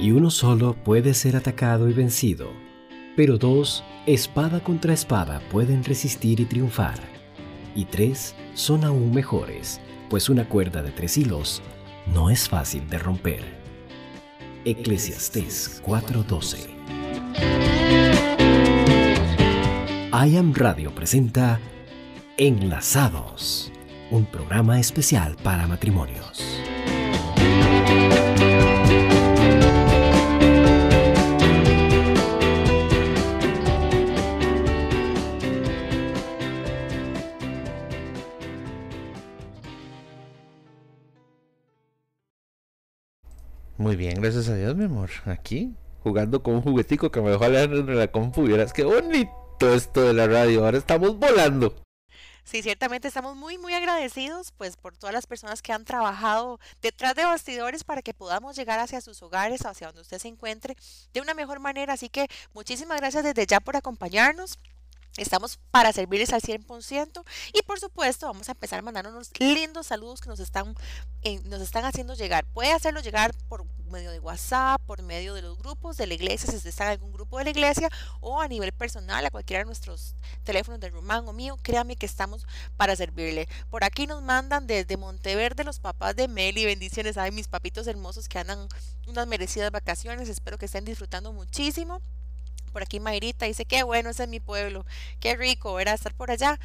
y uno solo puede ser atacado y vencido, pero dos, espada contra espada, pueden resistir y triunfar, y tres son aún mejores, pues una cuerda de tres hilos no es fácil de romper. Eclesiastés 4:12 I Am Radio presenta Enlazados, un programa especial para matrimonios. Muy bien, gracias a Dios, mi amor. Aquí, jugando con un juguetico que me dejó leer en la compu. Vieras qué bonito esto de la radio. Ahora estamos volando. Sí, ciertamente estamos muy, muy agradecidos pues por todas las personas que han trabajado detrás de bastidores para que podamos llegar hacia sus hogares, hacia donde usted se encuentre de una mejor manera. Así que muchísimas gracias desde ya por acompañarnos. Estamos para servirles al 100% y por supuesto vamos a empezar a mandar unos lindos saludos que nos están, eh, nos están haciendo llegar. Puede hacerlo llegar por medio de WhatsApp, por medio de los grupos de la iglesia, si usted está en algún grupo de la iglesia o a nivel personal a cualquiera de nuestros teléfonos de Román o mío, créame que estamos para servirle. Por aquí nos mandan desde Monteverde los papás de Meli, bendiciones, ay mis papitos hermosos que andan unas merecidas vacaciones, espero que estén disfrutando muchísimo. Por aquí Mayrita dice, qué bueno, ese es mi pueblo, qué rico era estar por allá.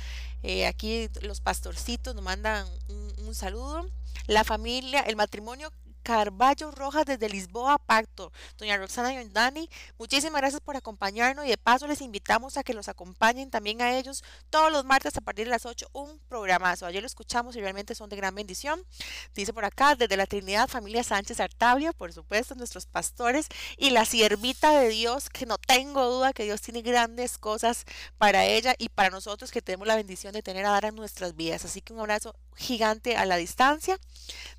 Eh, aquí los pastorcitos nos mandan un, un saludo. La familia, el matrimonio Carballo Rojas desde Lisboa, Pacto. Doña Roxana Yondani, muchísimas gracias por acompañarnos y de paso les invitamos a que los acompañen también a ellos todos los martes a partir de las 8, un programazo. Ayer lo escuchamos y realmente son de gran bendición. Dice por acá, desde la Trinidad, familia Sánchez Artavia, por supuesto, nuestros pastores y la siervita de Dios, que no tengo duda que Dios tiene grandes cosas para ella y para nosotros que tenemos la bendición de tener a dar en nuestras vidas. Así que un abrazo gigante a la distancia.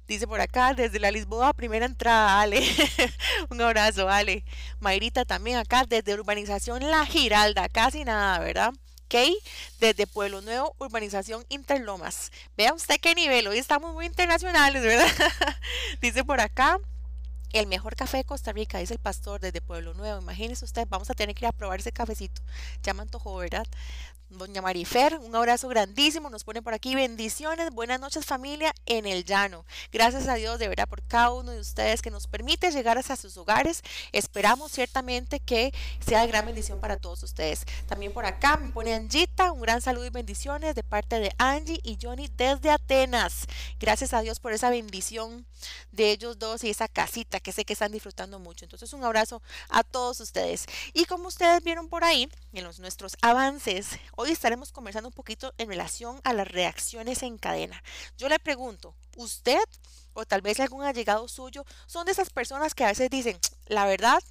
Dice por acá, desde la Lisboa, primera entrada, Ale. Un abrazo, Ale. Mayrita también acá, desde Urbanización La Giralda, casi nada, ¿verdad? Kay, desde Pueblo Nuevo, Urbanización Interlomas. Vea usted qué nivel, hoy estamos muy internacionales, ¿verdad? Dice por acá, el mejor café de Costa Rica, dice el pastor desde Pueblo Nuevo. Imagínese usted, vamos a tener que ir a probar ese cafecito. Ya me antojó, ¿verdad? Doña Marifer, un abrazo grandísimo, nos pone por aquí bendiciones, buenas noches familia en el llano. Gracias a Dios de verdad por cada uno de ustedes que nos permite llegar hasta sus hogares. Esperamos ciertamente que sea de gran bendición para todos ustedes. También por acá me pone Angita, un gran saludo y bendiciones de parte de Angie y Johnny desde Atenas. Gracias a Dios por esa bendición de ellos dos y esa casita que sé que están disfrutando mucho. Entonces un abrazo a todos ustedes. Y como ustedes vieron por ahí en los, nuestros avances, Hoy estaremos conversando un poquito en relación a las reacciones en cadena. Yo le pregunto, ¿usted o tal vez algún allegado suyo son de esas personas que a veces dicen, la verdad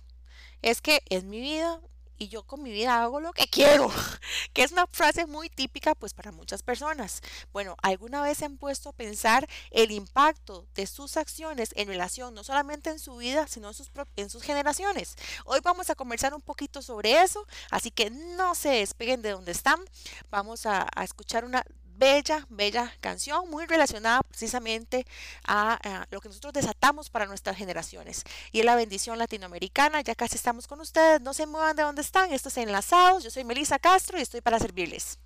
es que es mi vida, y yo con mi vida hago lo que quiero, que es una frase muy típica pues para muchas personas. Bueno, ¿alguna vez se han puesto a pensar el impacto de sus acciones en relación no solamente en su vida, sino en sus, en sus generaciones? Hoy vamos a conversar un poquito sobre eso, así que no se despeguen de donde están. Vamos a, a escuchar una bella, bella canción, muy relacionada precisamente a, lo que nosotros desatamos para nuestras generaciones. Y es la bendición latinoamericana, ya casi estamos con ustedes, no se muevan de donde están, estos enlazados, yo soy Melissa Castro y estoy para servirles.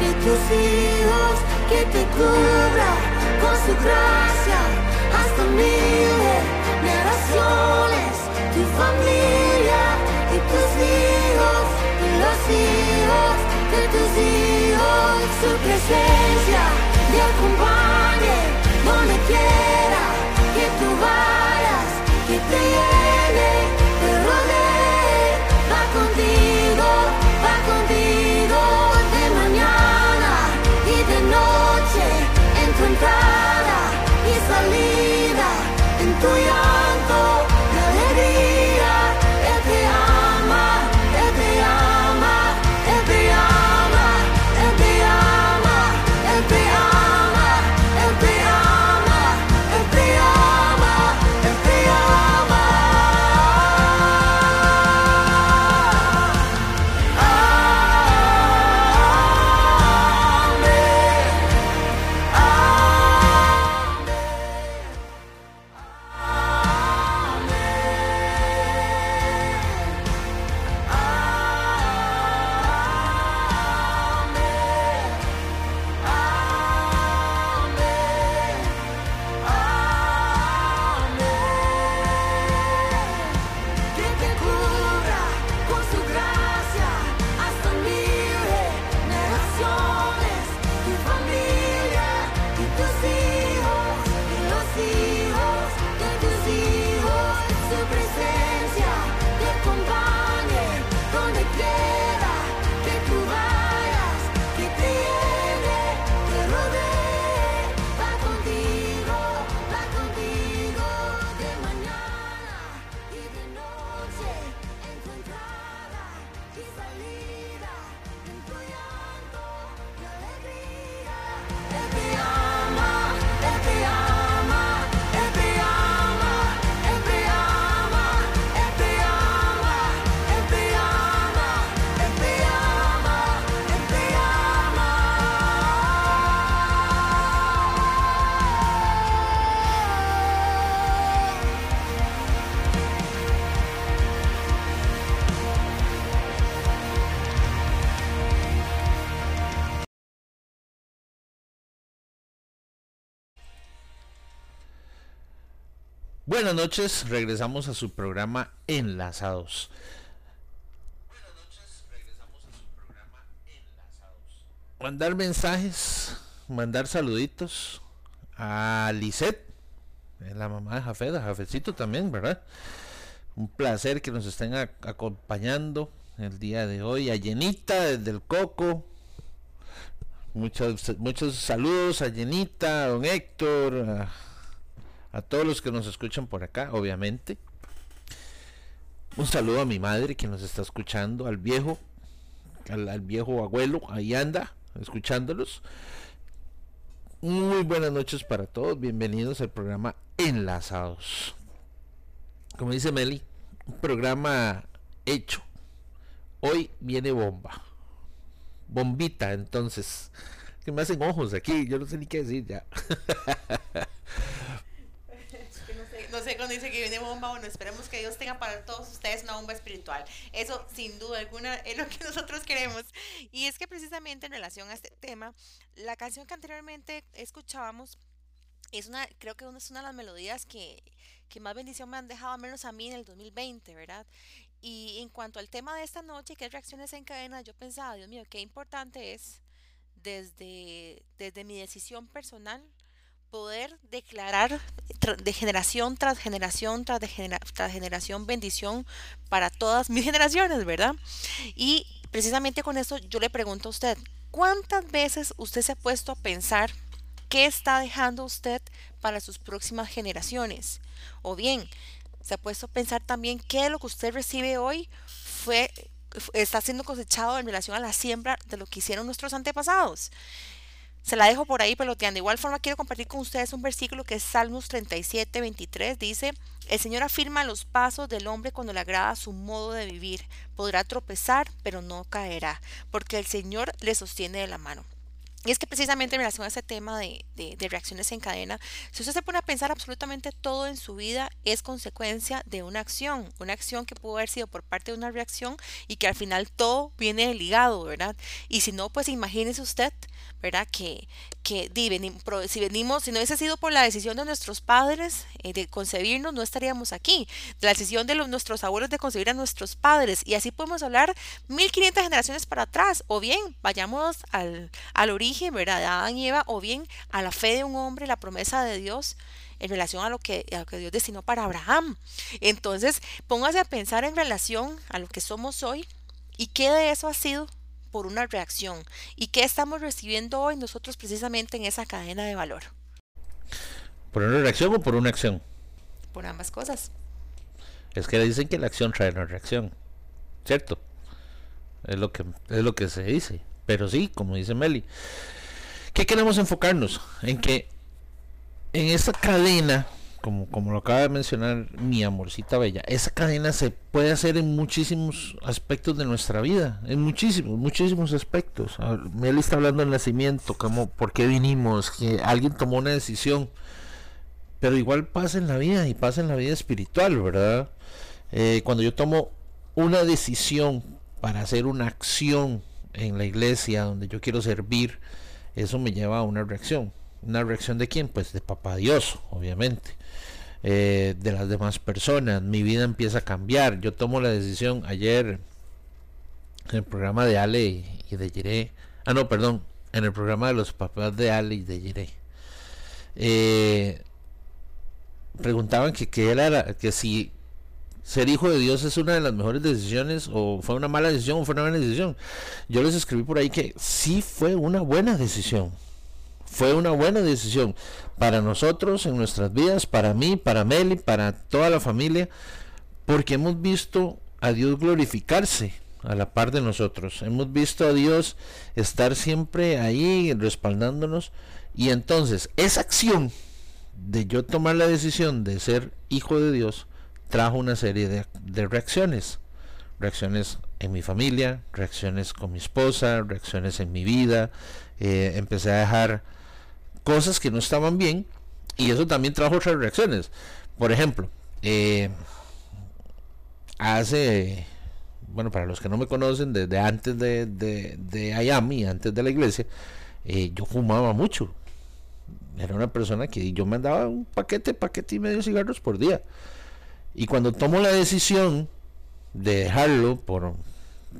De tus hijos, que te cubra con su gracia. Hasta mil generaciones, tu familia y tus hijos y los hijos de tus hijos, su presencia te acompañe donde quiera Buenas noches, regresamos a su programa Enlazados. Mandar mensajes, mandar saluditos a Lisette, la mamá de Jafet, a Jafecito también, ¿verdad? Un placer que nos estén a- acompañando el día de hoy. A Yenita desde el Coco. Muchos, muchos saludos a Yenita, a don Héctor, a, a todos los que nos escuchan por acá, obviamente. Un saludo a mi madre que nos está escuchando, al viejo, al, viejo abuelo, ahí anda, escuchándolos. Muy buenas noches para todos, bienvenidos al programa Enlazados. Como dice Meli, un programa hecho. Hoy viene bomba. Bombita, entonces. Que me hacen ojos aquí, yo no sé ni qué decir ya. Cuando dice que viene bomba, bueno, esperemos que Dios tenga para todos ustedes una bomba espiritual. Eso, sin duda alguna, es lo que nosotros queremos. Y es que precisamente en relación a este tema, la canción que anteriormente escuchábamos es una, creo que es una de las melodías que, que más bendición me han dejado, al menos a mí en el 2020, ¿verdad? Y en cuanto al tema de esta noche, que es reacciones en cadena, yo pensaba, Dios mío, qué importante es desde, desde mi decisión personal poder declarar de generación tras generación tras, de genera- tras generación bendición para todas mis generaciones, ¿verdad? Y precisamente con esto yo le pregunto a usted, ¿cuántas veces usted se ha puesto a pensar ¿qué está dejando usted para sus próximas generaciones? O bien, se ha puesto a pensar también qué de lo que usted recibe hoy fue está siendo cosechado en relación a la siembra de lo que hicieron nuestros antepasados. Se la dejo por ahí peloteando. De igual forma quiero compartir con ustedes un versículo que es Salmos 37, 23. Dice, el Señor afirma los pasos del hombre cuando le agrada su modo de vivir. Podrá tropezar, pero no caerá, porque el Señor le sostiene de la mano. Y es que precisamente en relación a ese tema de, de, reacciones en cadena, si usted se pone a pensar absolutamente todo en su vida es consecuencia de una acción, una acción que pudo haber sido por parte de una reacción y que al final todo viene ligado, ¿verdad? Y si no, pues imagínese usted, ¿verdad? Que, que si venimos, si no hubiese sido por la decisión de nuestros padres eh, de concebirnos, no estaríamos aquí. La decisión de nuestros abuelos de concebir a nuestros padres. Y así podemos hablar 1500 generaciones para atrás. O bien, vayamos al, al origen, ¿verdad? De Adán y Eva. O bien a la fe de un hombre, la promesa de Dios en relación a lo que, a lo que Dios destinó para Abraham. Entonces, póngase a pensar en relación a lo que somos hoy y qué de eso ha sido por una reacción. ¿Y qué estamos recibiendo hoy nosotros precisamente en esa cadena de valor? ¿Por una reacción o por una acción? Por ambas cosas. Es que dicen que la acción trae una reacción, ¿cierto? Es lo que, es lo que se dice. Pero sí, como dice Meli, ¿qué queremos enfocarnos? En que en esa cadena como, como lo acaba de mencionar mi amorcita bella, esa cadena se puede hacer en muchísimos aspectos de nuestra vida, en muchísimos, muchísimos aspectos. Meli está hablando del nacimiento, como por qué vinimos, que alguien tomó una decisión, pero igual pasa en la vida y pasa en la vida espiritual, ¿verdad? Eh, cuando yo tomo una decisión para hacer una acción en la iglesia donde yo quiero servir, eso me lleva a una reacción. ¿Una reacción de quién? Pues de papá Dios, obviamente. Eh, de las demás personas. Mi vida empieza a cambiar. Yo tomo la decisión ayer en el programa de Ale y de Jiré. Ah, no, perdón. En el programa de los papás de Ale y de Jiré. Eh, preguntaban que, que era que si ser hijo de Dios es una de las mejores decisiones o fue una mala decisión o fue una buena decisión. Yo les escribí por ahí que sí fue una buena decisión fue una buena decisión para nosotros en nuestras vidas, para mí, para Meli, para toda la familia, porque hemos visto a Dios glorificarse a la par de nosotros. Hemos visto a Dios estar siempre ahí respaldándonos y entonces esa acción de yo tomar la decisión de ser hijo de Dios trajo una serie de, reacciones. Reacciones en mi familia, reacciones con mi esposa, reacciones en mi vida. Eh, empecé a dejar cosas que no estaban bien y eso también trajo otras reacciones. Por ejemplo, eh, hace, bueno, para los que no me conocen, desde antes de, de, de antes de la iglesia, eh, yo fumaba mucho. Era una persona que yo mandaba un paquete, paquete y medio cigarros por día. Y cuando tomo la decisión de dejarlo por,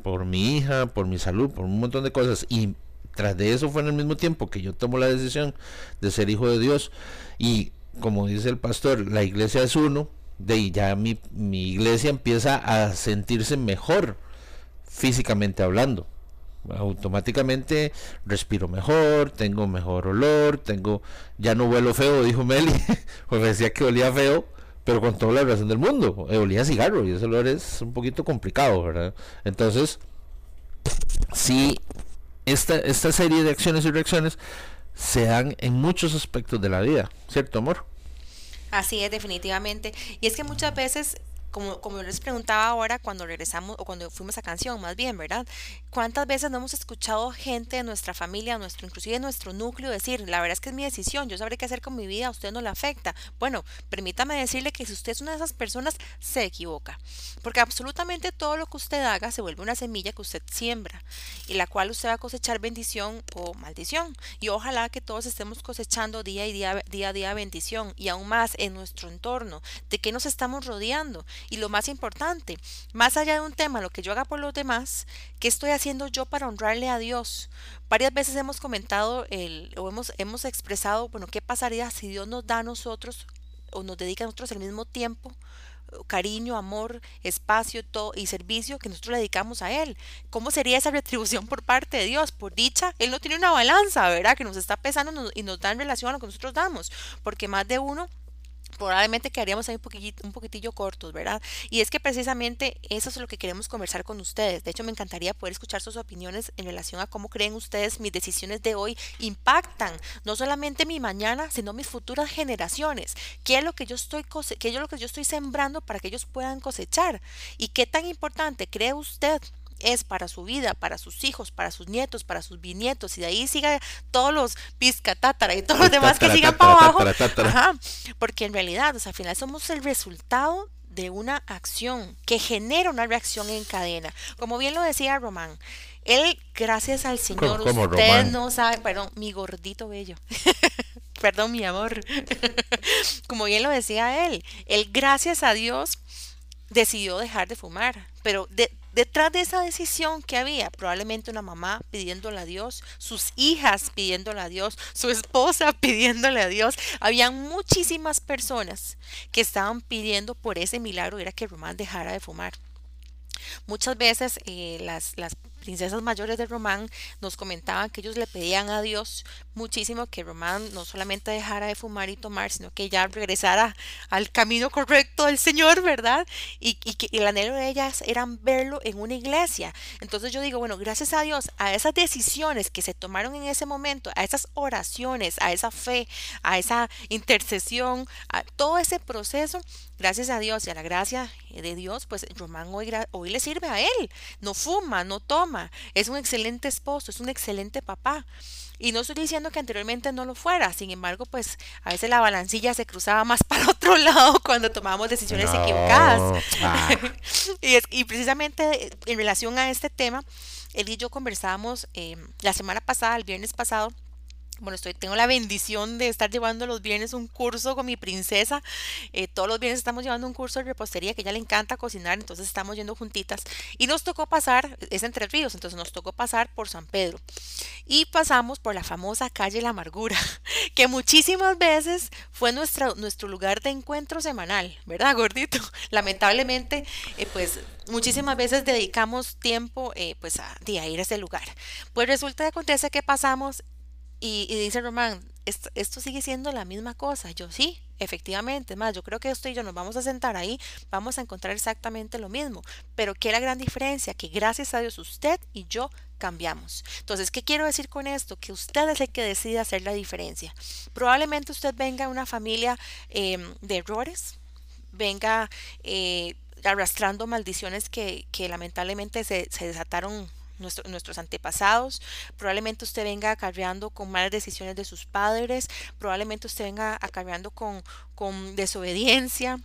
por mi hija, por mi salud, por un montón de cosas, y tras de eso fue en el mismo tiempo que yo tomo la decisión de ser hijo de Dios y como dice el pastor, la iglesia es uno, de ya mi, mi iglesia empieza a sentirse mejor físicamente hablando. Automáticamente respiro mejor, tengo mejor olor, tengo, ya no huelo feo, dijo Meli, pues decía que olía feo, pero con toda la razón del mundo, eh, olía cigarro y ese olor es un poquito complicado, ¿verdad? Entonces, sí esta, esta serie de acciones y reacciones se dan en muchos aspectos de la vida, ¿cierto, amor? Así es, definitivamente. Y es que muchas veces como, les preguntaba ahora cuando regresamos o cuando fuimos a canción, más bien, ¿verdad? ¿Cuántas veces no hemos escuchado gente de nuestra familia, nuestro, inclusive nuestro núcleo, decir, la verdad es que es mi decisión, yo sabré qué hacer con mi vida, a usted no le afecta? Bueno, permítame decirle que si usted es una de esas personas, se equivoca. Porque absolutamente todo lo que usted haga se vuelve una semilla que usted siembra y la cual usted va a cosechar bendición o maldición. Y ojalá que todos estemos cosechando día y día, día a día bendición y aún más en nuestro entorno, de qué nos estamos rodeando. Y lo más importante, más allá de un tema, lo que yo haga por los demás, ¿qué estoy haciendo yo para honrarle a Dios? Varias veces hemos comentado el, o hemos, hemos expresado, bueno, ¿qué pasaría si Dios nos da a nosotros o nos dedica a nosotros el mismo tiempo cariño, amor, espacio todo, y servicio que nosotros le dedicamos a Él. ¿Cómo sería esa retribución por parte de Dios? Por dicha, Él no tiene una balanza, ¿verdad? Que nos está pesando y nos da en relación a lo que nosotros damos, porque más de uno probablemente quedaríamos ahí un poquitillo, un poquitillo cortos, ¿verdad? Y es que precisamente eso es lo que queremos conversar con ustedes. De hecho, me encantaría poder escuchar sus opiniones en relación a cómo creen ustedes mis decisiones de hoy impactan no solamente mi mañana, sino mis futuras generaciones. ¿Qué es lo que yo estoy qué es lo que yo estoy sembrando para que ellos puedan cosechar? ¿Y qué tan importante cree usted es para su vida, para sus hijos, para sus nietos, para sus bisnietos, y de ahí siga todos los tátara y todos los demás que sigan para abajo. porque en realidad, o sea, al final somos el resultado de una acción que genera una reacción en cadena. Como bien lo decía Román, él, gracias al Señor, usted no sabe, perdón, mi gordito bello. perdón, mi amor. Como bien lo decía él, él, gracias a Dios, decidió dejar de fumar, pero de, Detrás de esa decisión que había, probablemente una mamá pidiéndole a Dios, sus hijas pidiéndole a Dios, su esposa pidiéndole a Dios, habían muchísimas personas que estaban pidiendo por ese milagro, era que Román dejara de fumar. Muchas veces eh, las, las princesas mayores de Román nos comentaban que ellos le pedían a Dios muchísimo que Román no solamente dejara de fumar y tomar, sino que ya regresara al camino correcto del Señor, ¿verdad? Y, que el anhelo de ellas eran verlo en una iglesia. Entonces yo digo, bueno, gracias a Dios, a esas decisiones que se tomaron en ese momento, a esas oraciones, a esa fe, a esa intercesión, a todo ese proceso, gracias a Dios y a la gracia de Dios, pues Román hoy, hoy le sirve a él. No fuma, no toma, es un excelente esposo, es un excelente papá. Y no estoy diciendo que anteriormente no lo fuera, sin embargo, pues a veces la balancilla se cruzaba más para otro lado cuando tomábamos decisiones equivocadas. Ah. y, es, y precisamente en relación a este tema, él y yo conversábamos eh, la semana pasada, el viernes pasado, bueno, estoy, tengo la bendición de estar llevando los viernes un curso con mi princesa. Eh, todos los viernes estamos llevando un curso de repostería que a ella le encanta cocinar, entonces estamos yendo juntitas. Y nos tocó pasar, es entre ríos, entonces nos tocó pasar por San Pedro. Y pasamos por la famosa calle La Amargura, que muchísimas veces fue nuestra, nuestro lugar de encuentro semanal, ¿verdad, gordito? Lamentablemente, eh, pues muchísimas veces dedicamos tiempo eh, pues a, a, ir a ese lugar. Pues resulta que acontece que pasamos y, dice Román, esto, sigue siendo la misma cosa. Yo sí, efectivamente. más, yo creo que esto y yo nos vamos a sentar ahí, vamos a encontrar exactamente lo mismo. Pero ¿qué es la gran diferencia? Que gracias a Dios usted y yo cambiamos. Entonces, ¿qué quiero decir con esto? Que usted es el que decide hacer la diferencia. Probablemente usted venga de una familia em, de errores, venga eh, arrastrando maldiciones que, que lamentablemente se, se desataron nuestros antepasados, probablemente usted venga acarreando con malas decisiones de sus padres, probablemente usted venga acarreando con, con desobediencia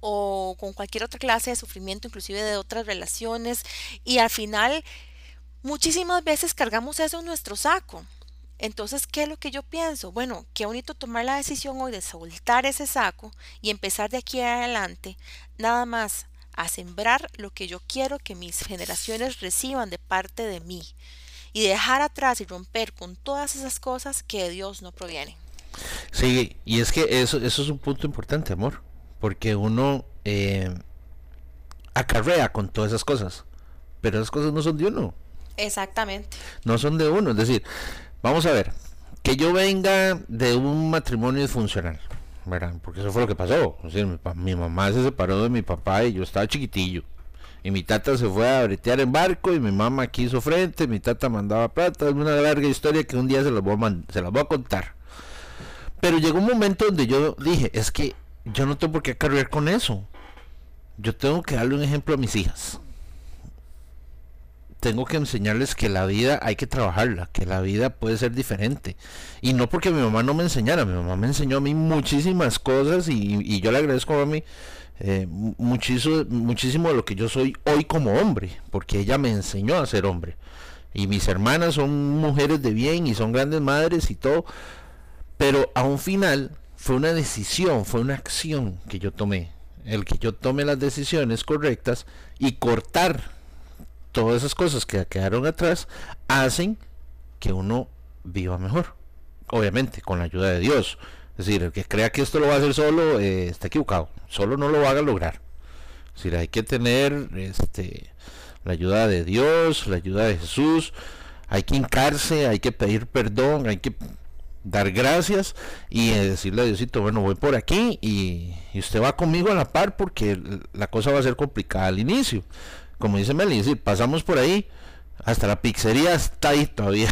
o con cualquier otra clase de sufrimiento, inclusive de otras relaciones, y al final muchísimas veces cargamos eso en nuestro saco. Entonces, ¿qué es lo que yo pienso? Bueno, qué bonito tomar la decisión hoy de soltar ese saco y empezar de aquí adelante, nada más a sembrar lo que yo quiero que mis generaciones reciban de parte de mí y dejar atrás y romper con todas esas cosas que de Dios no provienen. Sí, y es que eso, eso es un punto importante, amor, porque uno eh, acarrea con todas esas cosas, pero esas cosas no son de uno. Exactamente. No son de uno, es decir, vamos a ver, que yo venga de un matrimonio disfuncional, porque eso fue lo que pasó. mi, mamá se separó de mi papá y yo estaba chiquitillo. Y mi tata se fue a bretear en barco y mi mamá aquí hizo frente, mi tata mandaba plata. Es una larga historia que un día se las voy a, se las voy a contar. Pero llegó un momento donde yo dije, es que yo no tengo por qué cargar con eso. Yo tengo que darle un ejemplo a mis hijas tengo que enseñarles que la vida hay que trabajarla, que la vida puede ser diferente. Y no porque mi mamá no me enseñara, mi mamá me enseñó a mí muchísimas cosas y, yo le agradezco a mí eh, muchísimo, muchísimo de lo que yo soy hoy como hombre, porque ella me enseñó a ser hombre. Y mis hermanas son mujeres de bien y son grandes madres y todo. Pero a un final fue una decisión, fue una acción que yo tomé. El que yo tome las decisiones correctas y cortar todas esas cosas que quedaron atrás hacen que uno viva mejor. Obviamente, con la ayuda de Dios. Es decir, el que crea que esto lo va a hacer solo eh, está equivocado. Solo no lo va a lograr. Es decir, hay que tener este, la ayuda de Dios, la ayuda de Jesús. Hay que hincarse, hay que pedir perdón, hay que dar gracias y decirle a Diosito, bueno, voy por aquí y, usted va conmigo a la par porque la cosa va a ser complicada al inicio. Como dice Meli, pasamos por ahí, hasta la pizzería está ahí todavía.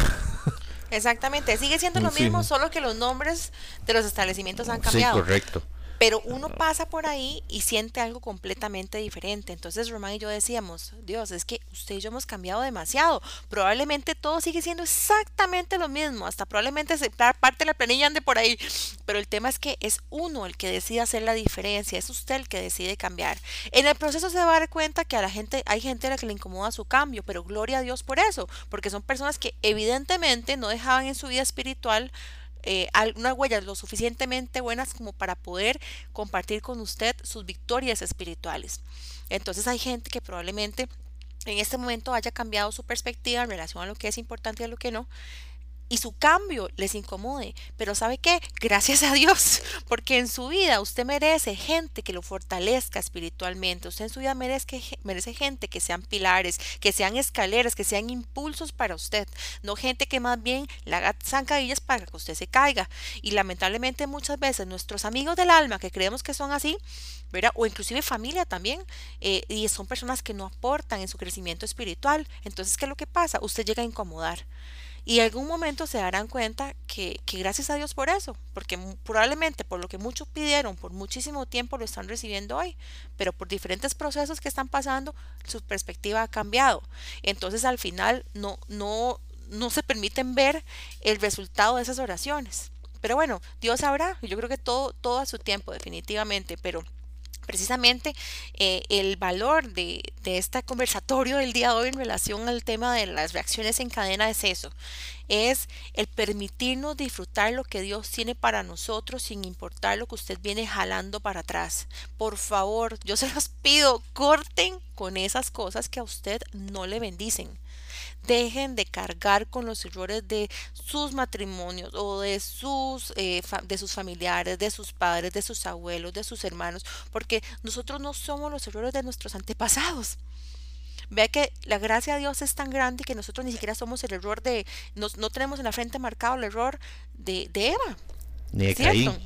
Exactamente, sigue siendo lo mismo, solo que los nombres de los establecimientos han cambiado. Sí, correcto. Pero uno pasa por ahí y siente algo completamente diferente. Entonces Román y yo decíamos, Dios, es que usted y yo hemos cambiado demasiado. Probablemente todo sigue siendo exactamente lo mismo. Hasta probablemente parte de la planilla ande por ahí. Pero el tema es que es uno el que decide hacer la diferencia. Es usted el que decide cambiar. En el proceso se va a dar cuenta que a la gente, hay gente a la que le incomoda su cambio. Pero gloria a Dios por eso. Porque son personas que evidentemente no dejaban en su vida espiritual eh, unas huellas lo suficientemente buenas como para poder compartir con usted sus victorias espirituales. Entonces hay gente que probablemente en este momento haya cambiado su perspectiva en relación a lo que es importante y a lo que no, y su cambio les incomode. Pero ¿sabe qué? Gracias a Dios, porque en su vida usted merece gente que lo fortalezca espiritualmente. Usted en su vida merece, merece gente que sean pilares, que sean escaleras, que sean impulsos para usted. No gente que más bien le haga zancadillas para que usted se caiga. Y lamentablemente muchas veces nuestros amigos del alma, que creemos que son así. O inclusive familia también, eh, y son personas que no aportan en su crecimiento espiritual. Entonces, ¿qué es lo que pasa? Usted llega a incomodar. Y algún momento se darán cuenta que, que, gracias a Dios por eso, porque probablemente por lo que muchos pidieron por muchísimo tiempo lo están recibiendo hoy, pero por diferentes procesos que están pasando, su perspectiva ha cambiado. Entonces al final no, no, no se permiten ver el resultado de esas oraciones. Pero bueno, Dios sabrá, yo creo que todo, todo a su tiempo, definitivamente, pero precisamente eh, el valor de, de, este conversatorio del día de hoy en relación al tema de las reacciones en cadena es eso, es el permitirnos disfrutar lo que Dios tiene para nosotros sin importar lo que usted viene jalando para atrás. Por favor, yo se los pido, corten con esas cosas que a usted no le bendicen dejen de cargar con los errores de sus matrimonios o de sus, eh, de sus familiares, de sus padres, de sus abuelos, de sus hermanos, porque nosotros no somos los errores de nuestros antepasados. Vea que la gracia de Dios es tan grande que nosotros ni siquiera somos el error de, no, no tenemos en la frente marcado el error de, de Eva. Ni de Caín.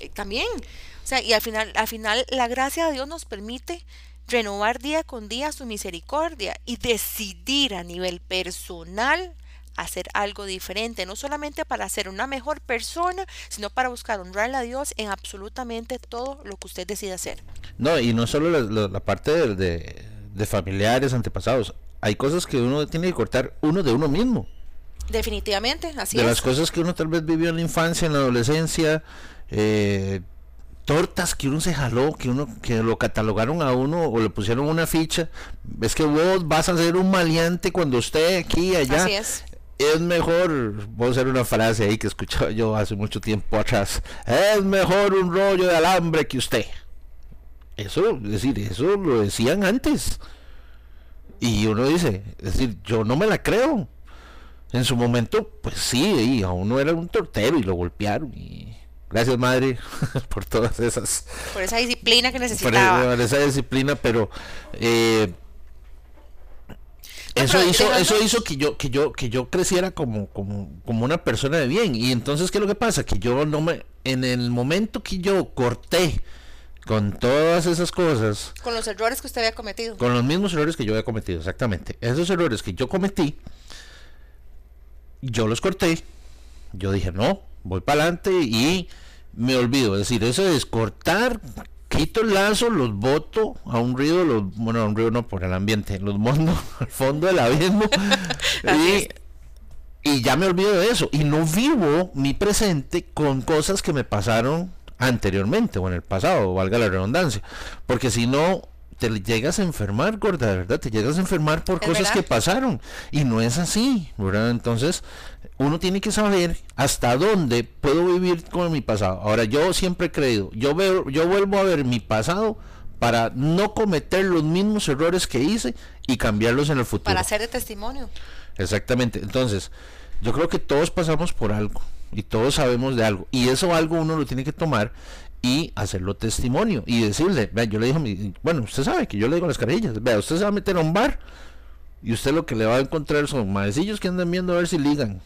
Eh, también. O sea, y al final, al final la gracia de Dios nos permite renovar día con día su misericordia y decidir a nivel personal hacer algo diferente, no solamente para ser una mejor persona, sino para buscar honrar a Dios en absolutamente todo lo que usted decida hacer. No, y no solo la, parte de, de, familiares, antepasados, hay cosas que uno tiene que cortar uno de uno mismo. Definitivamente, así de las cosas que uno tal vez vivió en la infancia, en la adolescencia, eh, tortas que uno se jaló, que uno que lo catalogaron a uno o le pusieron una ficha, es que vos vas a ser un maleante cuando esté aquí allá. Así es. Es mejor, voy a hacer una frase ahí que escuchaba yo hace mucho tiempo atrás. Es mejor un rollo de alambre que usted. Eso, es decir, eso lo decían antes. Y uno dice, es decir, yo no me la creo. En su momento, pues sí, a uno era un tortero y lo golpearon y Gracias, madre, por todas esas. Por esa disciplina que necesitaba. Por, esa disciplina, pero. Eh, eso hizo, eso hizo que yo, que yo, que yo creciera como, como, como una persona de bien. Y entonces, ¿qué es lo que pasa? Que yo no me, en el momento que yo corté con todas esas cosas. Con los errores que usted había cometido. Con los mismos errores que yo había cometido, exactamente. Esos errores que yo cometí, yo los corté. Yo dije, no, voy para adelante y me olvido. Es decir, eso es cortar, quito el lazo, los boto a un río, los, bueno, a un río no por el ambiente, los mando al fondo del abismo y, y ya me olvido de eso. Y no vivo mi presente con cosas que me pasaron anteriormente o en el pasado, valga la redundancia. Porque si no, te llegas a enfermar, gorda, de verdad, te llegas a enfermar por cosas que pasaron. Y no es así, ¿verdad? Entonces, uno tiene que saber hasta dónde puedo vivir con mi pasado. Ahora, yo siempre he creído, yo veo, yo vuelvo a ver mi pasado para no cometer los mismos errores que hice y cambiarlos en el futuro. Para hacer de testimonio. Exactamente. Entonces, yo creo que todos pasamos por algo. y todos sabemos de algo. Y eso algo uno lo tiene que tomar y hacerlo testimonio y decirle, vea, yo le mi, bueno, usted sabe que yo le digo las carillas, vea, usted se va a meter a un bar y usted lo que le va a encontrar son maecillos que andan viendo a ver si ligan,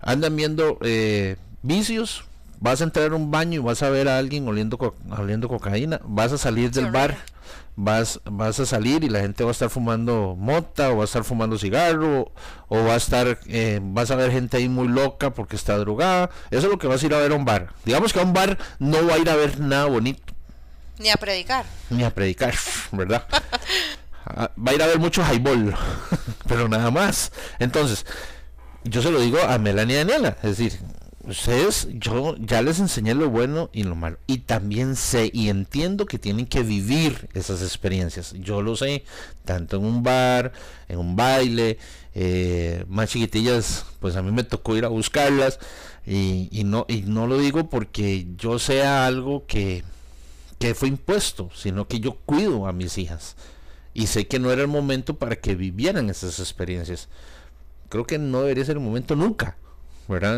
andan viendo eh, vicios, vas a entrar a un baño y vas a ver a alguien oliendo, oliendo cocaína, vas a salir del bar vas, vas a salir y la gente va a estar fumando mota o va a estar fumando cigarro o va a estar, eh, vas a ver gente ahí muy loca porque está drogada. Eso es lo que vas a ir a ver a un bar. Digamos que a un bar no va a ir a ver nada bonito. Ni a predicar. Ni a predicar, ¿verdad? Ah, va a ir a ver mucho highball, pero nada más. Entonces, yo se lo digo a Melania y Daniela, es decir, ustedes, yo ya les enseñé lo bueno y lo malo. Y también sé y entiendo que tienen que vivir esas experiencias. Yo lo sé, tanto en un bar, en un baile, eh, más chiquitillas, pues a mí me tocó ir a buscarlas. Y, no, y no lo digo porque yo sea algo que, que fue impuesto, sino que yo cuido a mis hijas. Y sé que no era el momento para que vivieran esas experiencias. Creo que no debería ser el momento nunca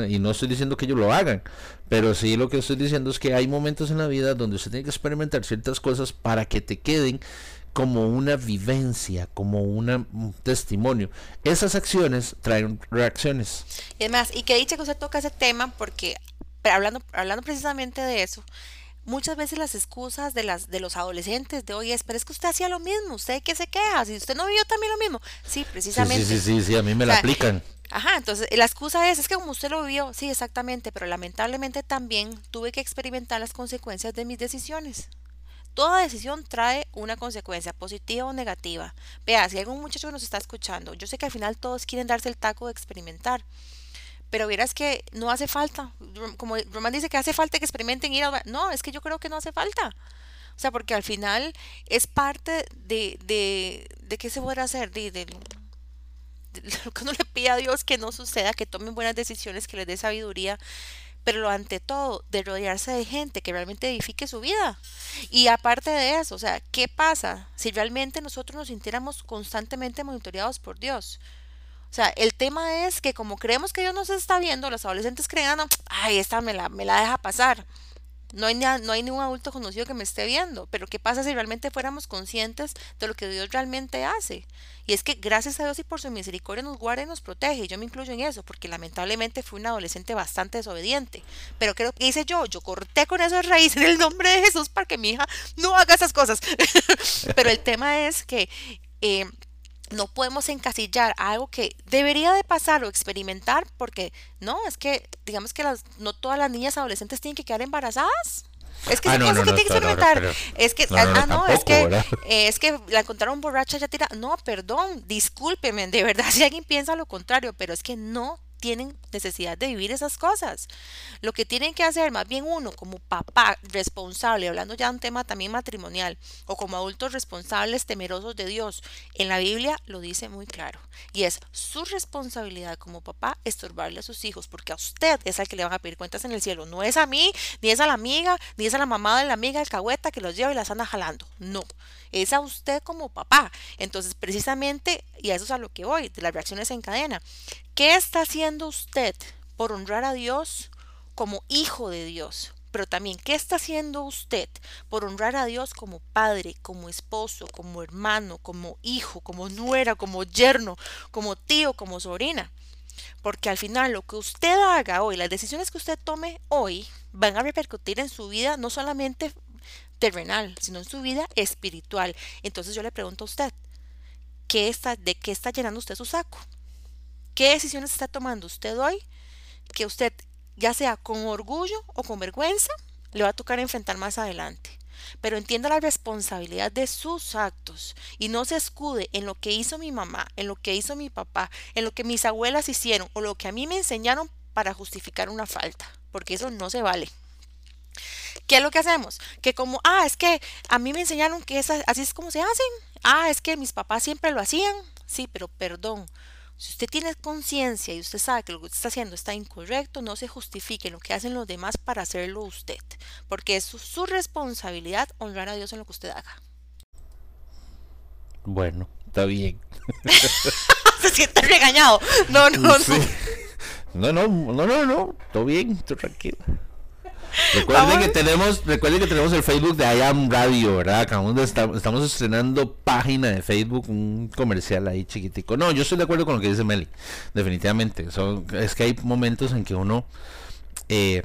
y no estoy diciendo que ellos lo hagan, pero sí lo que estoy diciendo es que hay momentos en la vida donde usted tiene que experimentar ciertas cosas para que te queden como una vivencia, como un testimonio. Esas acciones traen reacciones. Y además, y que dicha que usted toca ese tema, porque hablando, hablando precisamente de eso, muchas veces las excusas de las de los adolescentes de hoy es, pero es que usted hacía lo mismo, usted que se queja, si usted no vivió también lo mismo. Sí, precisamente. Sí, sí, sí, sí, a mí me la aplican. Ajá, entonces la excusa es, es que como usted lo vivió, sí, exactamente, pero lamentablemente también tuve que experimentar las consecuencias de mis decisiones. Toda decisión trae una consecuencia, positiva o negativa. Vea, si hay algún muchacho que nos está escuchando, yo sé que al final todos quieren darse el taco de experimentar, pero vieras que no hace falta. Como Román dice que hace falta que experimenten ir a... No, es que yo creo que no hace falta. O sea, porque al final es parte de, de, de qué se podrá hacer, de, de, lo que uno le pide a Dios que no suceda, que tomen buenas decisiones, que les dé sabiduría, pero lo ante todo, de rodearse de gente que realmente edifique su vida. Y aparte de eso, o sea, ¿qué pasa si realmente nosotros nos sintiéramos constantemente monitoreados por Dios? O sea, el tema es que como creemos que Dios nos está viendo, los adolescentes creen, ay, esta me la, me la deja pasar. No hay, no hay ningún adulto conocido que me esté viendo, pero ¿qué pasa si realmente fuéramos conscientes de lo que Dios realmente hace? Y es que gracias a Dios y por su misericordia nos guarda y nos protege, y yo me incluyo en eso, porque lamentablemente fui un adolescente bastante desobediente. Pero creo que hice yo, yo corté con esas raíces en el nombre de Jesús para que mi hija no haga esas cosas. pero el tema es que... Eh, no podemos encasillar algo que debería de pasar o experimentar porque no, es que digamos que las, no todas las niñas adolescentes tienen que quedar embarazadas. Es que ah, no, no, que tiene que experimentar. es que, ah, no, es que, es que la encontraron borracha ya tira. No, perdón, discúlpeme, de verdad, si alguien piensa lo contrario, pero es que no tienen necesidad de vivir esas cosas. Lo que tienen que hacer más bien uno como papá responsable, hablando ya de un tema también matrimonial, o como adultos responsables temerosos de Dios, en la Biblia lo dice muy claro. Y es su responsabilidad como papá estorbarle a sus hijos, porque a usted es al que le van a pedir cuentas en el cielo. No es a mí, ni es a la amiga, ni es a la mamá de la amiga el cagüeta que los lleva y las anda jalando. No es a usted como papá. Entonces, precisamente, y a eso es a lo que voy, de las reacciones en cadena, ¿qué está haciendo usted por honrar a Dios como hijo de Dios? Pero también, ¿qué está haciendo usted por honrar a Dios como padre, como esposo, como hermano, como hijo, como nuera, como yerno, como tío, como sobrina? Porque al final lo que usted haga hoy, las decisiones que usted tome hoy, van a repercutir en su vida no solamente terrenal, sino en su vida espiritual. Entonces yo le pregunto a usted, ¿qué está, ¿de qué está llenando usted su saco? ¿Qué decisiones está tomando usted hoy que usted, ya sea con orgullo o con vergüenza, le va a tocar enfrentar más adelante? Pero entienda la responsabilidad de sus actos y no se escude en lo que hizo mi mamá, en lo que hizo mi papá, en lo que mis abuelas hicieron o lo que a mí me enseñaron para justificar una falta, porque eso no se vale. ¿Qué es lo que hacemos? Que como, ah, es que a mí me enseñaron que así es como se hacen. Ah, es que mis papás siempre lo hacían. Sí, pero perdón. Si usted tiene conciencia y usted sabe que lo que usted está haciendo está incorrecto, no se justifique lo que hacen los demás para hacerlo usted, porque es su, responsabilidad honrar a Dios en lo que usted haga. Bueno, está bien. se siente regañado. No, no, no. No, no, no, no, no, todo bien, tranquilo. Recuerden que tenemos, recuerden que tenemos el Facebook de I Am Radio, ¿verdad? Acabamos de estar, estamos estrenando página de Facebook, un comercial ahí chiquitico. No, yo estoy de acuerdo con lo que dice Meli, definitivamente. Son, es que hay momentos en que uno, eh,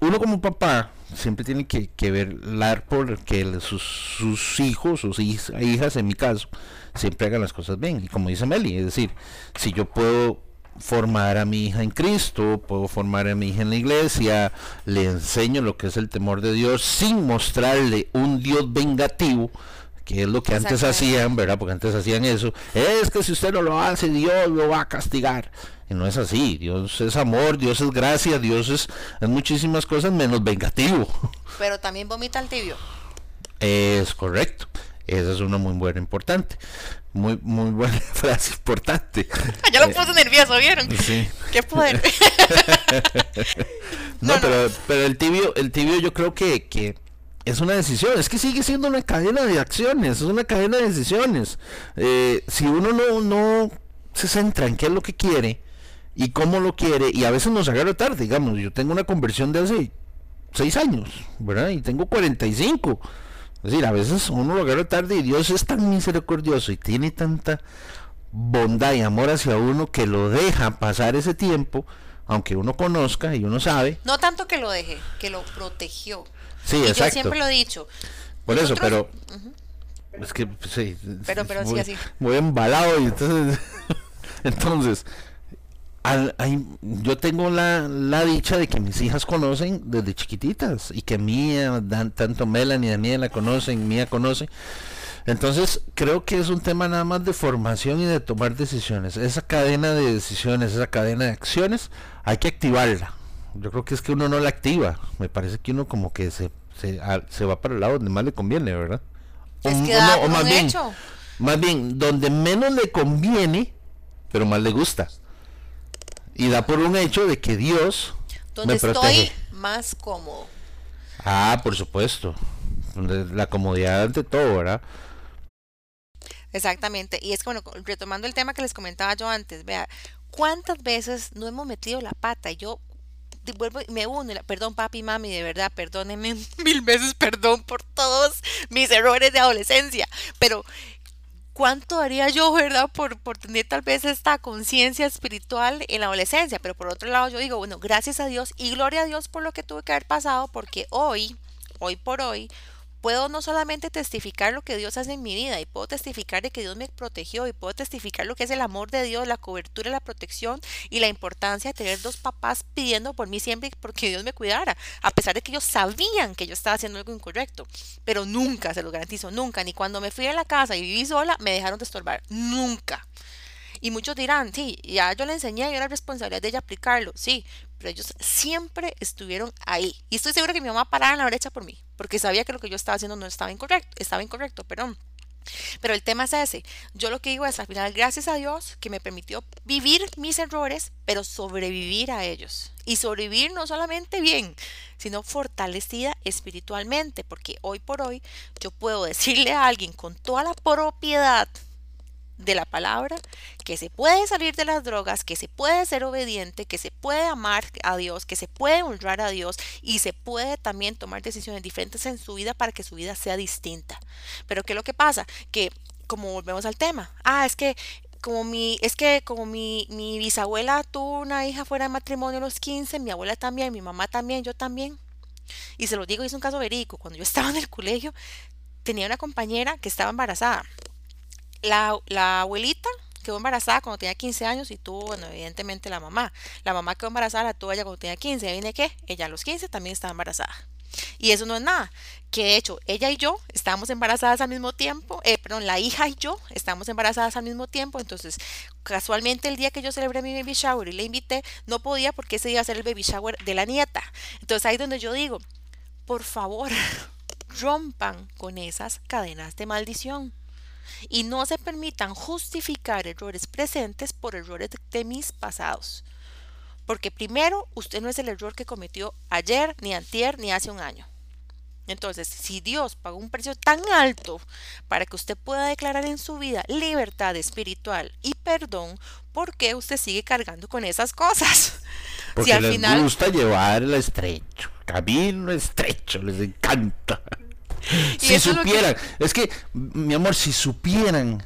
uno como papá, siempre tiene que, que velar por que sus, sus hijos, sus hijas, en mi caso, siempre hagan las cosas bien. Y como dice Meli, es decir, si yo puedo formar a mi hija en Cristo, puedo formar a mi hija en la iglesia, le enseño lo que es el temor de Dios sin mostrarle un Dios vengativo, que es lo que antes hacían, ¿verdad? Porque antes hacían eso. Es que si usted no lo hace, Dios lo va a castigar. Y no es así. Dios es amor, Dios es gracia, Dios es, es muchísimas cosas menos vengativo. Pero también vomita al tibio. Es correcto. Esa es una muy buena importante. Muy, muy buena frase importante. ya lo puse nervioso, ¿vieron? Sí. Qué poder. no, pero, pero el tibio, el tibio yo creo que, que es una decisión, es que sigue siendo una cadena de acciones, es una cadena de decisiones. Eh, si uno no, no se centra en qué es lo que quiere y cómo lo quiere, y a veces nos agarra tarde, digamos, yo tengo una conversión de hace 6 años, ¿verdad? Y tengo 45. Es decir, a veces uno lo agarra tarde y Dios es tan misericordioso y tiene tanta bondad y amor hacia uno que lo deja pasar ese tiempo, aunque uno conozca y uno sabe. No tanto que lo deje, que lo protegió. Sí, exacto. Yo siempre lo he dicho. Por eso, pero... Es que, sí. Pero, pero sí, así. Muy embalado y entonces... entonces, yo tengo la, la, dicha de que mis hijas conocen desde chiquititas y que Mía, dan, tanto Melanie y Mía la conocen, Mía conoce. Entonces creo que es un tema nada más de formación y de tomar decisiones. Esa cadena de decisiones, esa cadena de acciones, hay que activarla. Yo creo que es que uno no la activa. Me parece que uno como que se, se, se va para el lado donde más le conviene, ¿verdad? O, o más bien, más bien, donde menos le conviene, pero más le gusta y da por un hecho de que Dios donde me protege. estoy más cómodo. Ah, por supuesto. La comodidad ante todo, ¿verdad? Exactamente. Y es que, bueno, retomando el tema que les comentaba yo antes, vea, ¿cuántas veces no hemos metido la pata? Y yo vuelvo y me uno, perdón papi, mami, de verdad, perdónenme mil veces, perdón por todos mis errores de adolescencia, pero cuánto haría yo, ¿verdad? Por, por tener tal vez esta conciencia espiritual en la adolescencia. Pero por otro lado, yo digo, bueno, gracias a Dios y gloria a Dios por lo que tuve que haber pasado, porque hoy, hoy por hoy, puedo no solamente testificar lo que Dios hace en mi vida y puedo testificar de que Dios me protegió y puedo testificar lo que es el amor de Dios, la cobertura, la protección y la importancia de tener dos papás pidiendo por mí siempre porque Dios me cuidara, a pesar de que ellos sabían que yo estaba haciendo algo incorrecto, pero nunca, se lo garantizo, nunca, ni cuando me fui a la casa y viví sola, me dejaron de estorbar, nunca. Y muchos dirán, sí, ya yo le enseñé y era responsabilidad de ella aplicarlo, sí, pero ellos siempre estuvieron ahí. Y estoy segura que mi mamá paraba en la brecha por mí, porque sabía que lo que yo estaba haciendo no estaba incorrecto, estaba incorrecto, perdón. Pero el tema es ese. Yo lo que digo es, al final, gracias a Dios que me permitió vivir mis errores, pero sobrevivir a ellos. Y sobrevivir no solamente bien, sino fortalecida espiritualmente, porque hoy por hoy yo puedo decirle a alguien con toda la propiedad de la palabra, que se puede salir de las drogas, que se puede ser obediente, que se puede amar a Dios, que se puede honrar a Dios y se puede también tomar decisiones diferentes en su vida para que su vida sea distinta. Pero ¿qué es lo que pasa? Que como volvemos al tema, ah, es que como mi, es que como mi, mi bisabuela tuvo una hija fuera de matrimonio a los 15, mi abuela también, mi mamá también, yo también. Y se lo digo, es un caso verídico. Cuando yo estaba en el colegio, tenía una compañera que estaba embarazada la, abuelita quedó embarazada cuando tenía 15 años y tuvo, bueno, evidentemente la mamá. La mamá quedó embarazada, la tuvo ella cuando tenía 15. ¿Y viene qué? Ella a los 15 también estaba embarazada. Y eso no es nada. Que de hecho, ella y yo estábamos embarazadas al mismo tiempo. Eh, perdón, la hija y yo estábamos embarazadas al mismo tiempo. Entonces, casualmente el día que yo celebré mi baby shower y le invité, no podía porque ese iba a ser el baby shower de la nieta. Entonces ahí es donde yo digo, por favor, rompan con esas cadenas de maldición y no se permitan justificar errores presentes por errores de mis pasados. Porque primero, usted no es el error que cometió ayer, ni antier, ni hace un año. Entonces, si Dios pagó un precio tan alto para que usted pueda declarar en su vida libertad espiritual y perdón, ¿por qué usted sigue cargando con esas cosas? Porque si al les final gusta llevar el estrecho, camino estrecho, les encanta. Si que- supieran, es que, mi amor, si supieran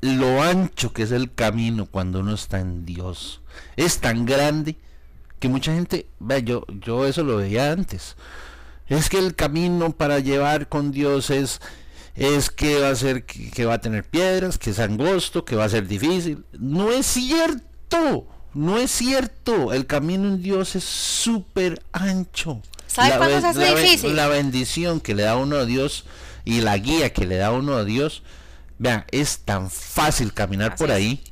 lo ancho que es el camino cuando uno está en Dios, es tan grande que mucha gente, vea, yo, yo eso lo veía antes. Es que el camino para llevar con Dios es, es que va a ser, que, que va a tener piedras, que es angosto, que va a ser difícil. No es cierto, no es cierto. El camino en Dios es súper ancho. ¿Sabe La cuándo ben- se hace la ben- difícil? La bendición que le da uno a Dios y la guía que le da uno a Dios, vean, es tan fácil caminar Así por es. ahí.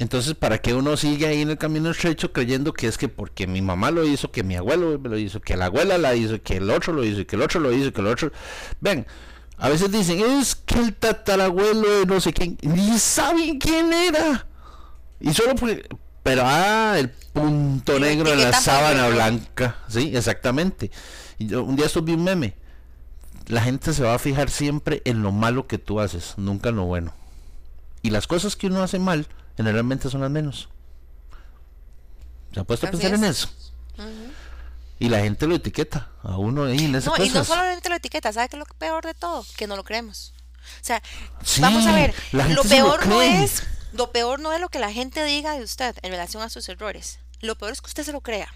Entonces, ¿para qué uno sigue ahí en el camino estrecho creyendo que es que porque mi mamá lo hizo, que mi abuelo me lo hizo, que la abuela la hizo, que el otro lo hizo, que el otro lo hizo, que el otro... Ven, a veces dicen, es que el tatarabuelo de no sé quién, ni saben quién era. Y solo porque... Pero, ah, el punto negro en la sábana blanca. Sí, exactamente. Y yo un día esto vi un meme. La gente se va a fijar siempre en lo malo que tú haces, nunca en lo bueno. Y las cosas que uno hace mal, generalmente son las menos. ¿Se ha puesto a pensar en es. eso? Y la gente lo etiqueta a uno ahí en esas No, y no cosas. solamente lo etiqueta, ¿sabe qué es lo peor de todo? Que no lo creemos. O sea, Sí, vamos a ver, la gente lo peor no es, lo peor no es lo que la gente diga de usted en relación a sus errores. Lo peor es que usted se lo crea.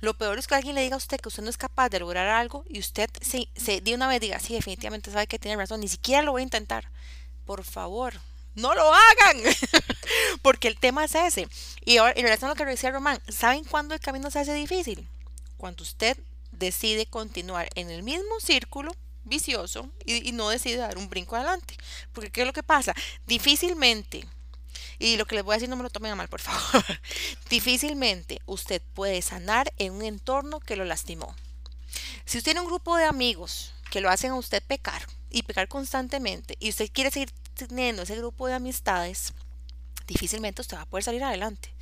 Lo peor es que alguien le diga a usted que usted no es capaz de lograr algo y usted se, se de una vez diga, sí, definitivamente sabe que tiene razón, ni siquiera lo voy a intentar. Por favor, no lo hagan. Porque el tema es ese. Y ahora, en relación a lo que decía Román, ¿saben cuándo el camino se hace difícil? Cuando usted decide continuar en el mismo círculo vicioso y, no decide dar un brinco adelante. Porque ¿qué es lo que pasa? Difícilmente, y lo que les voy a decir no me lo tomen a mal, por favor, difícilmente usted puede sanar en un entorno que lo lastimó. Si usted tiene un grupo de amigos que lo hacen a usted pecar y pecar constantemente y usted quiere seguir teniendo ese grupo de amistades, difícilmente usted va a poder salir adelante.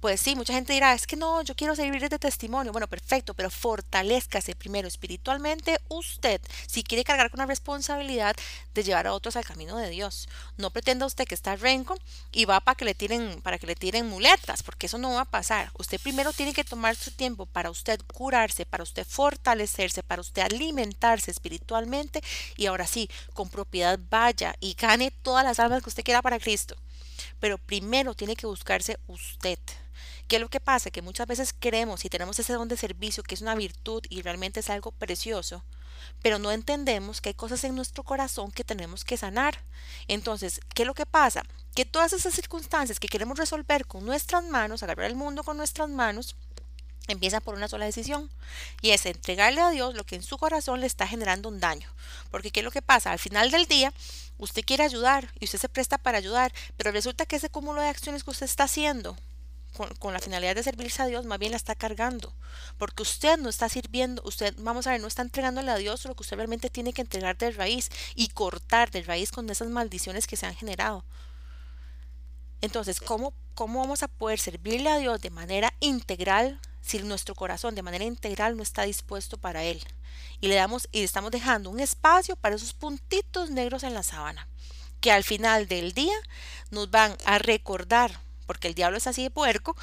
Pues sí, mucha gente dirá, es que no, yo quiero servir de testimonio. Bueno, perfecto, pero fortalezcase primero espiritualmente usted si quiere cargar con la responsabilidad de llevar a otros al camino de Dios. No pretenda usted que está renco y va para que le tiren, para que le tiren muletas, porque eso no va a pasar. Usted primero tiene que tomar su tiempo para usted curarse, para usted fortalecerse, para usted alimentarse espiritualmente y ahora sí, con propiedad vaya y gane todas las almas que usted quiera para Cristo. Pero primero tiene que buscarse usted. ¿Qué es lo que pasa? Que muchas veces creemos y tenemos ese don de servicio que es una virtud y realmente es algo precioso, pero no entendemos que hay cosas en nuestro corazón que tenemos que sanar. Entonces, ¿qué es lo que pasa? Que todas esas circunstancias que queremos resolver con nuestras manos, agarrar el mundo con nuestras manos, empiezan por una sola decisión y es entregarle a Dios lo que en su corazón le está generando un daño. Porque ¿qué es lo que pasa? Al final del día, usted quiere ayudar y usted se presta para ayudar, pero resulta que ese cúmulo de acciones que usted está haciendo con, la finalidad de servirse a Dios, más bien la está cargando. Porque usted no está sirviendo, usted, vamos a ver, no está entregándole a Dios lo que usted realmente tiene que entregar de raíz y cortar de raíz con esas maldiciones que se han generado. Entonces, ¿cómo, cómo vamos a poder servirle a Dios de manera integral si nuestro corazón de manera integral no está dispuesto para Él? Y le damos y le estamos dejando un espacio para esos puntitos negros en la sábana, que al final del día nos van a recordar porque el diablo es así de puerco,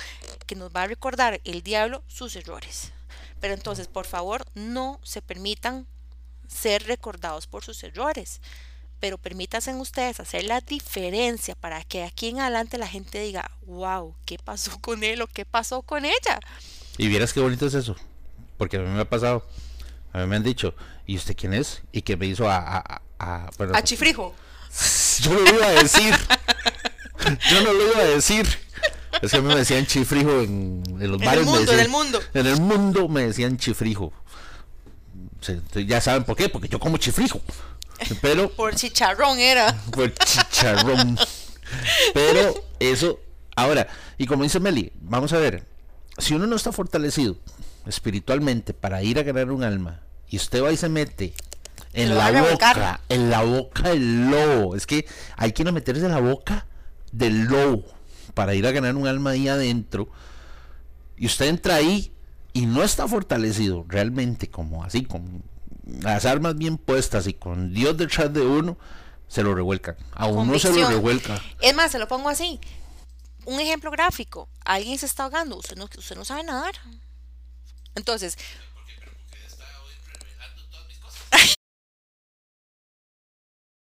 que nos va a recordar el diablo sus errores. Pero entonces, por favor, no se permitan ser recordados por sus errores, pero permítanse ustedes hacer la diferencia para que aquí en adelante la gente diga, wow, ¿qué pasó con él o qué pasó con ella? Y vieras qué bonito es eso, porque a mí me ha pasado, a mí me han dicho, ¿y usted quién es? Y que me hizo a... A, a, a, bueno, a chifrijo. Yo lo iba a decir. Yo no lo iba a decir. Es que me decían chifrijo en, en los en bares. El mundo, decían, en el mundo. En el mundo me decían chifrijo. Ya saben por qué, porque yo como chifrijo. Pero. por chicharrón era. Por chicharrón. Pero eso. Ahora, y como dice Meli, vamos a ver. Si uno no está fortalecido espiritualmente para ir a ganar un alma, y usted va y se mete en la boca, en la boca del lobo. Es que hay que a meterse en la boca del lobo para ir a ganar un alma ahí adentro. Y usted entra ahí y no está fortalecido realmente como así, con las armas bien puestas y con Dios detrás de uno, se lo revuelcan. A uno se lo revuelcan. Es más, se lo pongo así. Un ejemplo gráfico. Alguien se está ahogando. Usted no, usted no sabe nadar. Entonces.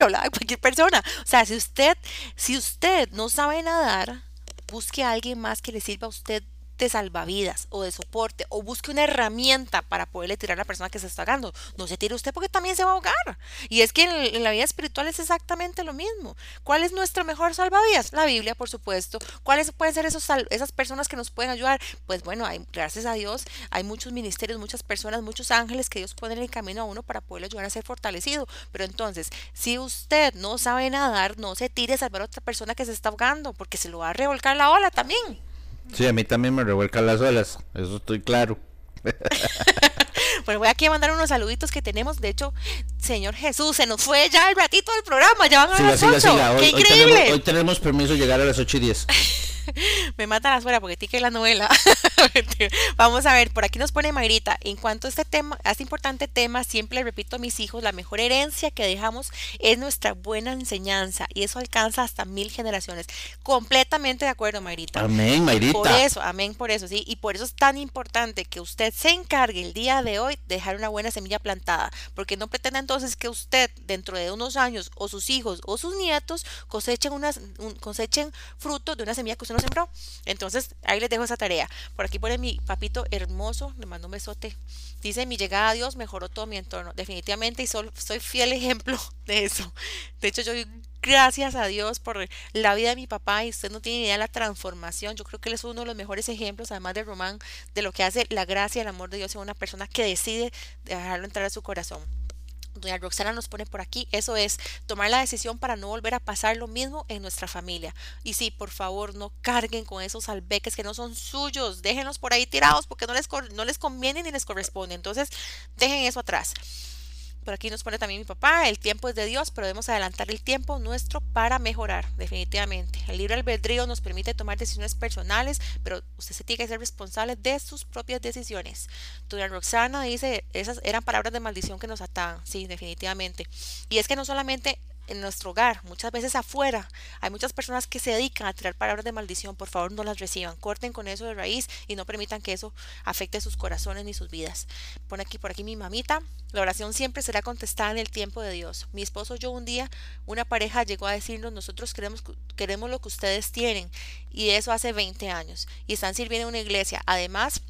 Habla de cualquier persona. O sea, si usted, si usted no sabe nadar, busque a alguien más que le sirva a usted de salvavidas o de soporte o busque una herramienta para poderle tirar a la persona que se está ahogando. No se tire usted porque también se va a ahogar. Y es que en, la vida espiritual es exactamente lo mismo. ¿Cuál es nuestra mejor salvavidas? La Biblia, por supuesto. ¿Cuáles pueden ser esos, esas personas que nos pueden ayudar? Pues bueno, hay, gracias a Dios hay muchos ministerios, muchas personas, muchos ángeles que Dios pone en el camino a uno para poderle ayudar a ser fortalecido. Pero entonces, si usted no sabe nadar, no se tire a salvar a otra persona que se está ahogando porque se lo va a revolcar la ola también. Sí, a mí también me revuelcan las olas, eso estoy claro. Bueno, voy aquí a mandar unos saluditos que tenemos. De hecho, Señor Jesús, se nos fue ya el ratito del programa. Ya van a Siga, las siga, 8. siga. Hoy, ¡Qué hoy increíble! tenemos, hoy tenemos permiso de llegar a las 8 y 10. Me mata la suela porque tique la novela. Vamos a ver, por aquí nos pone Mayrita. En cuanto a este tema, a este importante tema, siempre le repito a mis hijos, la mejor herencia que dejamos es nuestra buena enseñanza. Y eso alcanza hasta mil generaciones. Completamente de acuerdo, Mayrita. Amén, Mayrita. Por eso, amén, por eso, sí. Y por eso es tan importante que usted se encargue el día de hoy de dejar una buena semilla plantada. Porque no pretenda entonces que usted, dentro de unos años, o sus hijos, o sus nietos, cosechen, unas, un- cosechen fruto de una semilla que usted no sembró. Entonces, ahí les dejo esa tarea. Por aquí pone mi papito hermoso, le mando un besote. Dice, mi llegada a Dios mejoró todo mi entorno. Definitivamente, y soy fiel ejemplo de eso. De hecho, yo gracias a Dios por la vida de mi papá y usted no tiene idea de la transformación. Yo creo que él es uno de los mejores ejemplos, además de Román, de lo que hace la gracia el amor de Dios en una persona que decide dejarlo entrar a su corazón. Doña Roxana nos pone por aquí, eso es tomar la decisión para no volver a pasar lo mismo en nuestra familia. Y sí, por favor, no carguen con esos albeques que no son suyos, déjenlos por ahí tirados porque no les, no les conviene ni les corresponde. Entonces, dejen eso atrás. Por aquí nos pone también mi papá, el tiempo es de Dios, pero debemos adelantar el tiempo nuestro para mejorar, definitivamente. El libre albedrío nos permite tomar decisiones personales, pero usted se tiene que ser responsable de sus propias decisiones. Doña Roxana dice, esas eran palabras de maldición que nos ataban, sí, definitivamente. Y es que no solamente en nuestro hogar, muchas veces afuera, hay muchas personas que se dedican a tirar palabras de maldición, por favor no las reciban, corten con eso de raíz y no permitan que eso afecte sus corazones ni sus vidas. Pone aquí por aquí mi mamita, la oración siempre será contestada en el tiempo de Dios. Mi esposo yo un día, una pareja llegó a decirnos, nosotros queremos, queremos lo que ustedes tienen, y eso hace 20 años, y están sirviendo en una iglesia. Además,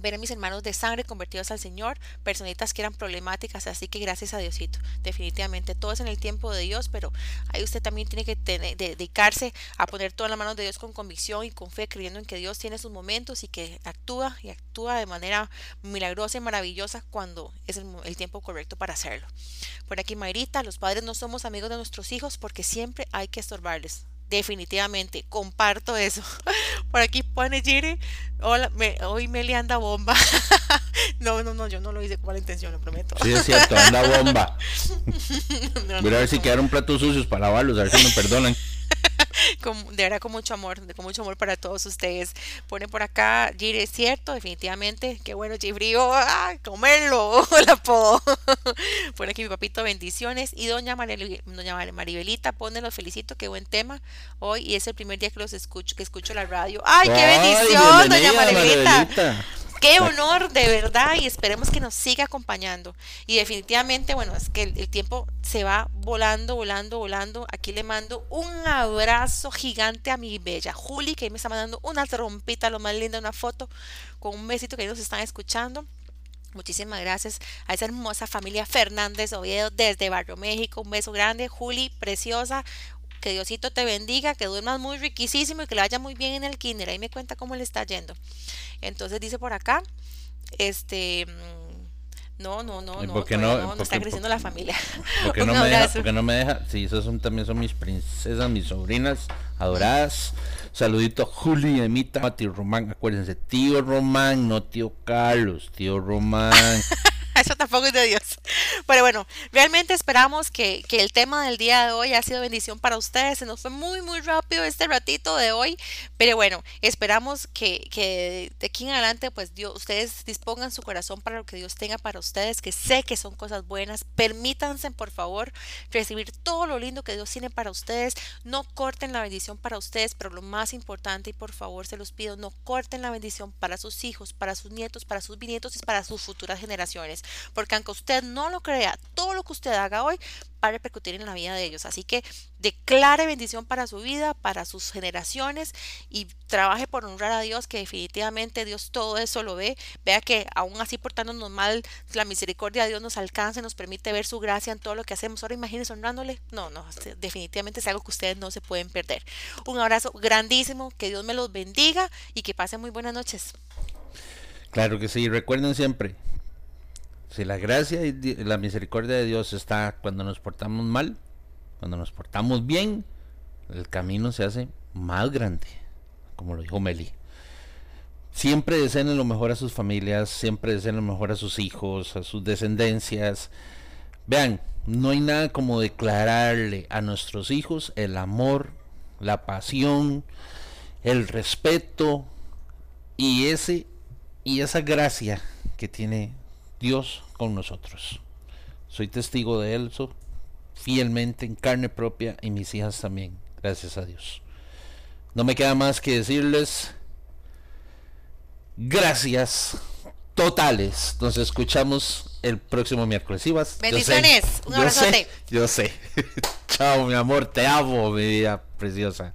ver a mis hermanos de sangre convertidos al Señor, personitas que eran problemáticas, así que gracias a Diosito, definitivamente todo es en el tiempo de Dios, pero ahí usted también tiene que tener- de- dedicarse a poner todo en las manos de Dios con convicción y con fe, creyendo en que Dios tiene sus momentos y que actúa y actúa de manera milagrosa y maravillosa cuando es el, el tiempo correcto para hacerlo. Por aquí Mayrita, los padres no somos amigos de nuestros hijos porque siempre hay que estorbarles. Definitivamente, comparto eso. Por aquí pone Jiri, hola, me- hoy Meli anda bomba. no, no, no, yo no lo hice con mala intención, lo prometo. Sí, es cierto, anda bomba. No, Voy a no, ver si quedaron platos sucios para lavarlos, a ver si me perdonan. con- de verdad con mucho amor, con mucho amor para todos ustedes. Pone por acá, Jiri, es cierto, definitivamente, qué bueno, Gifrío, ¡ah, comerlo, el apodo. pone aquí mi papito, bendiciones. Y doña, Marili- doña Mar- Maribelita, pone, los felicito, qué buen tema hoy. Y es el primer día que los escucho, que escucho la radio. ¡Ay, qué bendición, doña bienvenida, Maribelita! Maribelita. Qué honor, de verdad, y esperemos que nos siga acompañando. Y definitivamente, bueno, es que el, el tiempo se va volando, volando, volando. Aquí le mando un abrazo gigante a mi bella Juli, que ahí me está mandando una trompita, lo más linda, una foto con un besito que nos están escuchando. Muchísimas gracias a esa hermosa familia Fernández Oviedo desde Barrio México. Un beso grande, Juli, preciosa. Que Diosito te bendiga, que duermas muy riquísimo y que le vaya muy bien en el kinder. Ahí me cuenta cómo le está yendo. Entonces dice por acá, este, mm, no, no, no, ¿Y no, por qué todavía no? no, ¿Por no está creciendo la familia. ¿Por qué Un no me deja? abrazo. ¿Por qué no me deja? Sí, esas son, también son mis princesas, mis sobrinas adoradas. Saludito a Juli, Emita, tío Román. Acuérdense, tío Román, no tío Carlos, tío Román. Eso tampoco es de Dios. Pero bueno, realmente esperamos que, que, el tema del día de hoy ha sido bendición para ustedes. Se nos fue muy, muy rápido este ratito de hoy. Pero bueno, esperamos que, que de aquí en adelante, pues Dios, ustedes dispongan su corazón para lo que Dios tenga para ustedes, que sé que son cosas buenas. Permítanse, por favor, recibir todo lo lindo que Dios tiene para ustedes. No corten la bendición para ustedes, pero lo más importante, y por favor se los pido, no corten la bendición para sus hijos, para sus nietos, para sus bisnietos y para sus futuras generaciones. Porque aunque usted no lo crea, todo lo que usted haga hoy va a repercutir en la vida de ellos. Así que declare bendición para su vida, para sus generaciones y trabaje por honrar a Dios, que definitivamente Dios todo eso lo ve. Vea que aún así portándonos mal, la misericordia de Dios nos alcanza, nos permite ver su gracia en todo lo que hacemos. Ahora imagínense honrándole. No, no, definitivamente es algo que ustedes no se pueden perder. Un abrazo grandísimo, que Dios me los bendiga y que pasen muy buenas noches. Claro que sí, recuerden siempre, si la gracia y la misericordia de Dios está cuando nos portamos mal, cuando nos portamos bien, el camino se hace más grande, como lo dijo Meli. Siempre deseen lo mejor a sus familias, siempre deseen lo mejor a sus hijos, a sus descendencias. Vean, no hay nada como declararle a nuestros hijos el amor, la pasión, el respeto y ese y esa gracia que tiene Dios con nosotros. Soy testigo de eso fielmente en carne propia y mis hijas también, gracias a Dios. No me queda más que decirles gracias totales. Nos escuchamos el próximo miércoles. Bendiciones. Un abrazote. Yo sé. Yo sé. Chao, mi amor. Te amo, mi vida preciosa.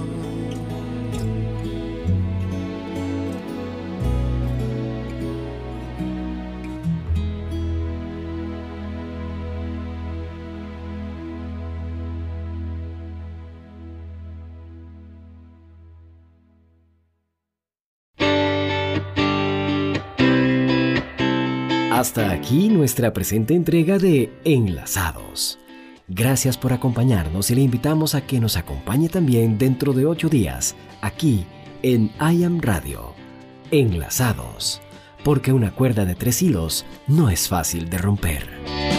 Hasta aquí nuestra presente entrega de Enlazados. Gracias por acompañarnos y le invitamos a que nos acompañe también dentro de ocho días, aquí en I Am Radio. Enlazados, porque una cuerda de tres hilos no es fácil de romper.